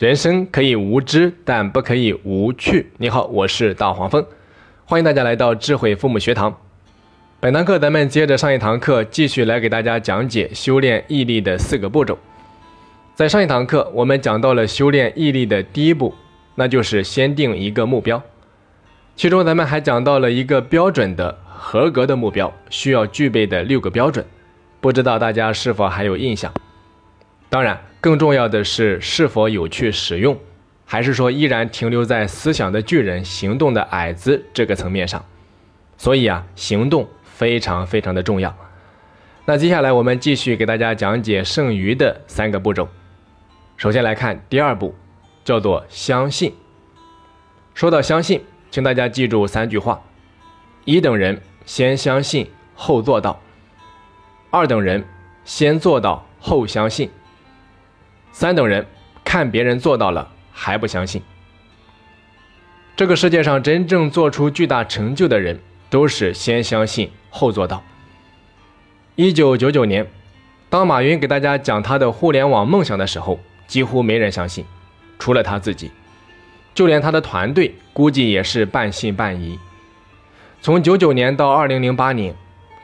人生可以无知，但不可以无趣。你好，我是大黄蜂，欢迎大家来到智慧父母学堂。本堂课咱们接着上一堂课，继续来给大家讲解修炼毅力的四个步骤。在上一堂课，我们讲到了修炼毅力的第一步，那就是先定一个目标。其中咱们还讲到了一个标准的、合格的目标需要具备的六个标准，不知道大家是否还有印象？当然，更重要的是是否有去使用，还是说依然停留在思想的巨人、行动的矮子这个层面上？所以啊，行动非常非常的重要。那接下来我们继续给大家讲解剩余的三个步骤。首先来看第二步，叫做相信。说到相信，请大家记住三句话：一等人先相信后做到；二等人先做到后相信。三等人看别人做到了还不相信。这个世界上真正做出巨大成就的人，都是先相信后做到。一九九九年，当马云给大家讲他的互联网梦想的时候，几乎没人相信，除了他自己，就连他的团队估计也是半信半疑。从九九年到二零零八年，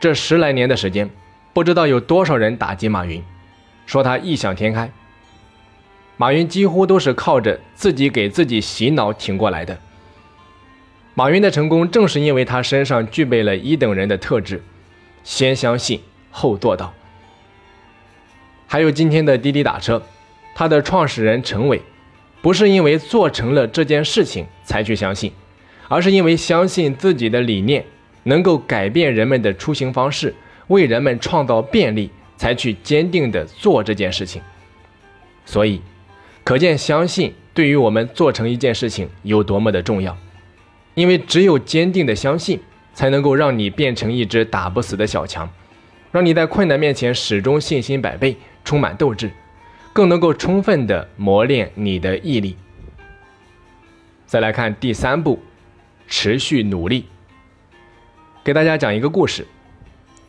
这十来年的时间，不知道有多少人打击马云，说他异想天开。马云几乎都是靠着自己给自己洗脑挺过来的。马云的成功正是因为他身上具备了一等人的特质：先相信后做到。还有今天的滴滴打车，它的创始人陈伟，不是因为做成了这件事情才去相信，而是因为相信自己的理念能够改变人们的出行方式，为人们创造便利，才去坚定的做这件事情。所以。可见，相信对于我们做成一件事情有多么的重要。因为只有坚定的相信，才能够让你变成一只打不死的小强，让你在困难面前始终信心百倍，充满斗志，更能够充分的磨练你的毅力。再来看第三步，持续努力。给大家讲一个故事。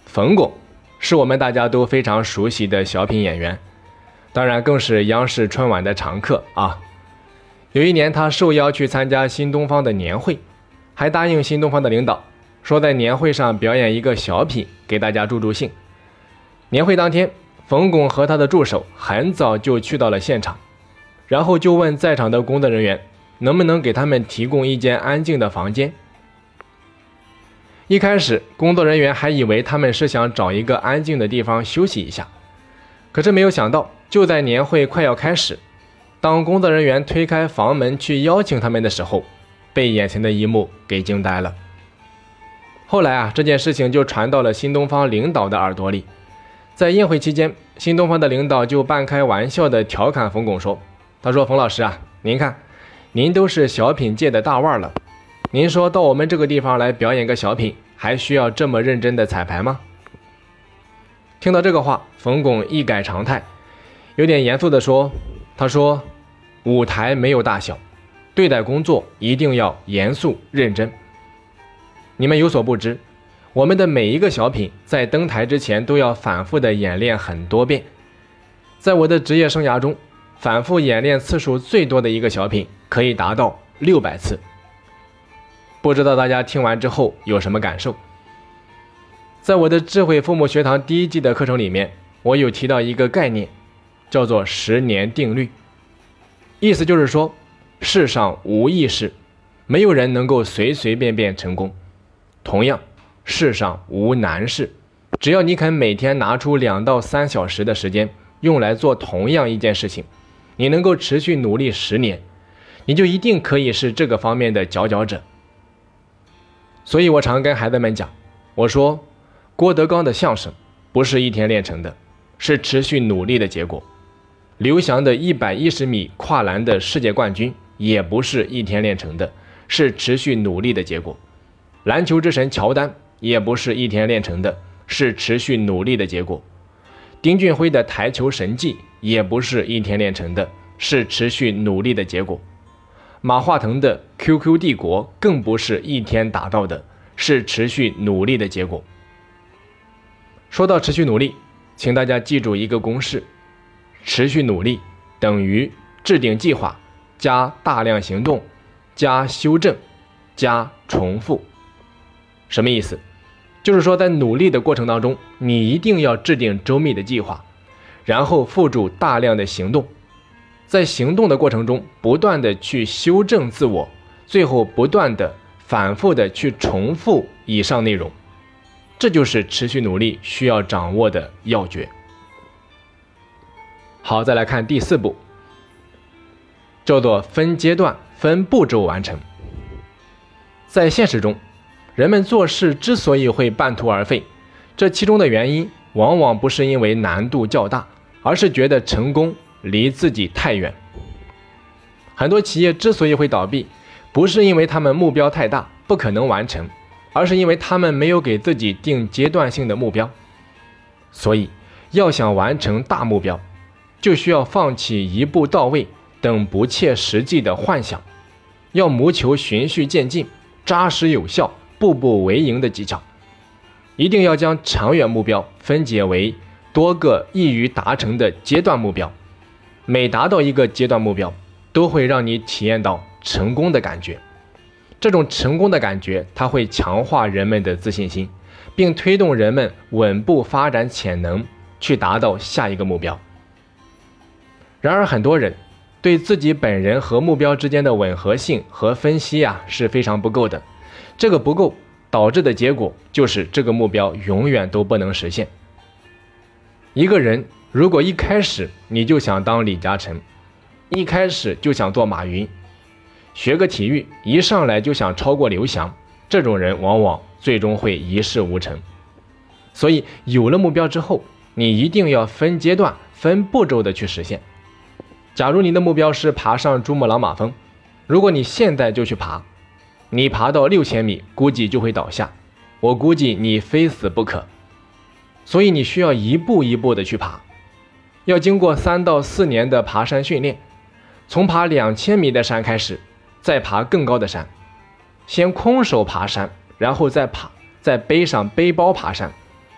冯巩是我们大家都非常熟悉的小品演员。当然，更是央视春晚的常客啊！有一年，他受邀去参加新东方的年会，还答应新东方的领导，说在年会上表演一个小品给大家助助兴。年会当天，冯巩和他的助手很早就去到了现场，然后就问在场的工作人员，能不能给他们提供一间安静的房间。一开始，工作人员还以为他们是想找一个安静的地方休息一下，可是没有想到。就在年会快要开始，当工作人员推开房门去邀请他们的时候，被眼前的一幕给惊呆了。后来啊，这件事情就传到了新东方领导的耳朵里。在宴会期间，新东方的领导就半开玩笑的调侃冯巩说：“他说冯老师啊，您看，您都是小品界的大腕了，您说到我们这个地方来表演个小品，还需要这么认真的彩排吗？”听到这个话，冯巩一改常态。有点严肃地说：“他说，舞台没有大小，对待工作一定要严肃认真。你们有所不知，我们的每一个小品在登台之前都要反复的演练很多遍。在我的职业生涯中，反复演练次数最多的一个小品可以达到六百次。不知道大家听完之后有什么感受？在我的智慧父母学堂第一季的课程里面，我有提到一个概念。”叫做十年定律，意思就是说，世上无易事，没有人能够随随便便成功。同样，世上无难事，只要你肯每天拿出两到三小时的时间用来做同样一件事情，你能够持续努力十年，你就一定可以是这个方面的佼佼者。所以我常跟孩子们讲，我说，郭德纲的相声不是一天练成的，是持续努力的结果。刘翔的一百一十米跨栏的世界冠军也不是一天练成的，是持续努力的结果。篮球之神乔丹也不是一天练成的，是持续努力的结果。丁俊晖的台球神技也不是一天练成的，是持续努力的结果。马化腾的 QQ 帝国更不是一天达到的，是持续努力的结果。说到持续努力，请大家记住一个公式。持续努力等于制定计划，加大量行动，加修正，加重复。什么意思？就是说，在努力的过程当中，你一定要制定周密的计划，然后付诸大量的行动，在行动的过程中，不断的去修正自我，最后不断的反复的去重复以上内容。这就是持续努力需要掌握的要诀。好，再来看第四步，叫做分阶段、分步骤完成。在现实中，人们做事之所以会半途而废，这其中的原因往往不是因为难度较大，而是觉得成功离自己太远。很多企业之所以会倒闭，不是因为他们目标太大，不可能完成。而是因为他们没有给自己定阶段性的目标，所以要想完成大目标，就需要放弃一步到位等不切实际的幻想，要谋求循序渐进、扎实有效、步步为营的技巧。一定要将长远目标分解为多个易于达成的阶段目标，每达到一个阶段目标，都会让你体验到成功的感觉。这种成功的感觉，它会强化人们的自信心，并推动人们稳步发展潜能，去达到下一个目标。然而，很多人对自己本人和目标之间的吻合性和分析啊是非常不够的。这个不够导致的结果就是这个目标永远都不能实现。一个人如果一开始你就想当李嘉诚，一开始就想做马云。学个体育，一上来就想超过刘翔，这种人往往最终会一事无成。所以有了目标之后，你一定要分阶段、分步骤的去实现。假如你的目标是爬上珠穆朗玛峰，如果你现在就去爬，你爬到六千米，估计就会倒下。我估计你非死不可。所以你需要一步一步的去爬，要经过三到四年的爬山训练，从爬两千米的山开始。再爬更高的山，先空手爬山，然后再爬，再背上背包爬山，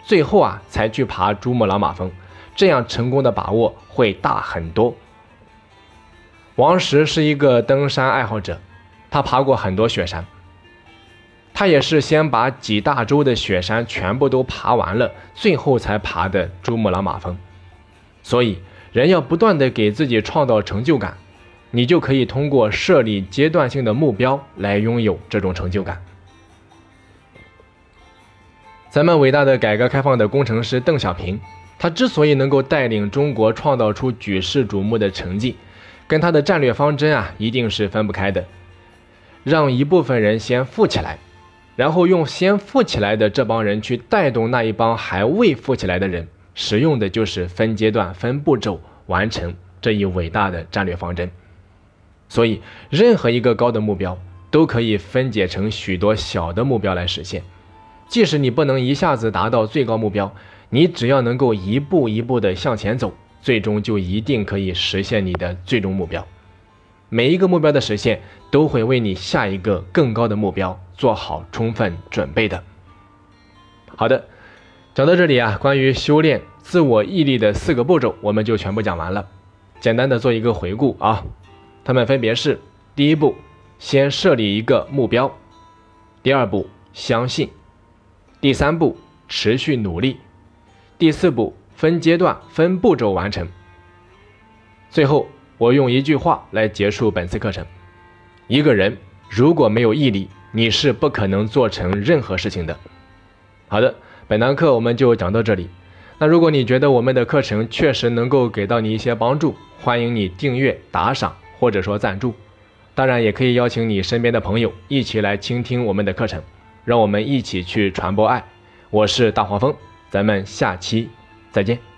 最后啊才去爬珠穆朗玛峰，这样成功的把握会大很多。王石是一个登山爱好者，他爬过很多雪山，他也是先把几大洲的雪山全部都爬完了，最后才爬的珠穆朗玛峰。所以，人要不断的给自己创造成就感。你就可以通过设立阶段性的目标来拥有这种成就感。咱们伟大的改革开放的工程师邓小平，他之所以能够带领中国创造出举世瞩目的成绩，跟他的战略方针啊一定是分不开的。让一部分人先富起来，然后用先富起来的这帮人去带动那一帮还未富起来的人，使用的就是分阶段、分步骤完成这一伟大的战略方针。所以，任何一个高的目标都可以分解成许多小的目标来实现。即使你不能一下子达到最高目标，你只要能够一步一步的向前走，最终就一定可以实现你的最终目标。每一个目标的实现，都会为你下一个更高的目标做好充分准备的。好的，讲到这里啊，关于修炼自我毅力的四个步骤，我们就全部讲完了。简单的做一个回顾啊。它们分别是：第一步，先设立一个目标；第二步，相信；第三步，持续努力；第四步，分阶段、分步骤完成。最后，我用一句话来结束本次课程：一个人如果没有毅力，你是不可能做成任何事情的。好的，本堂课我们就讲到这里。那如果你觉得我们的课程确实能够给到你一些帮助，欢迎你订阅、打赏。或者说赞助，当然也可以邀请你身边的朋友一起来倾听我们的课程，让我们一起去传播爱。我是大黄蜂，咱们下期再见。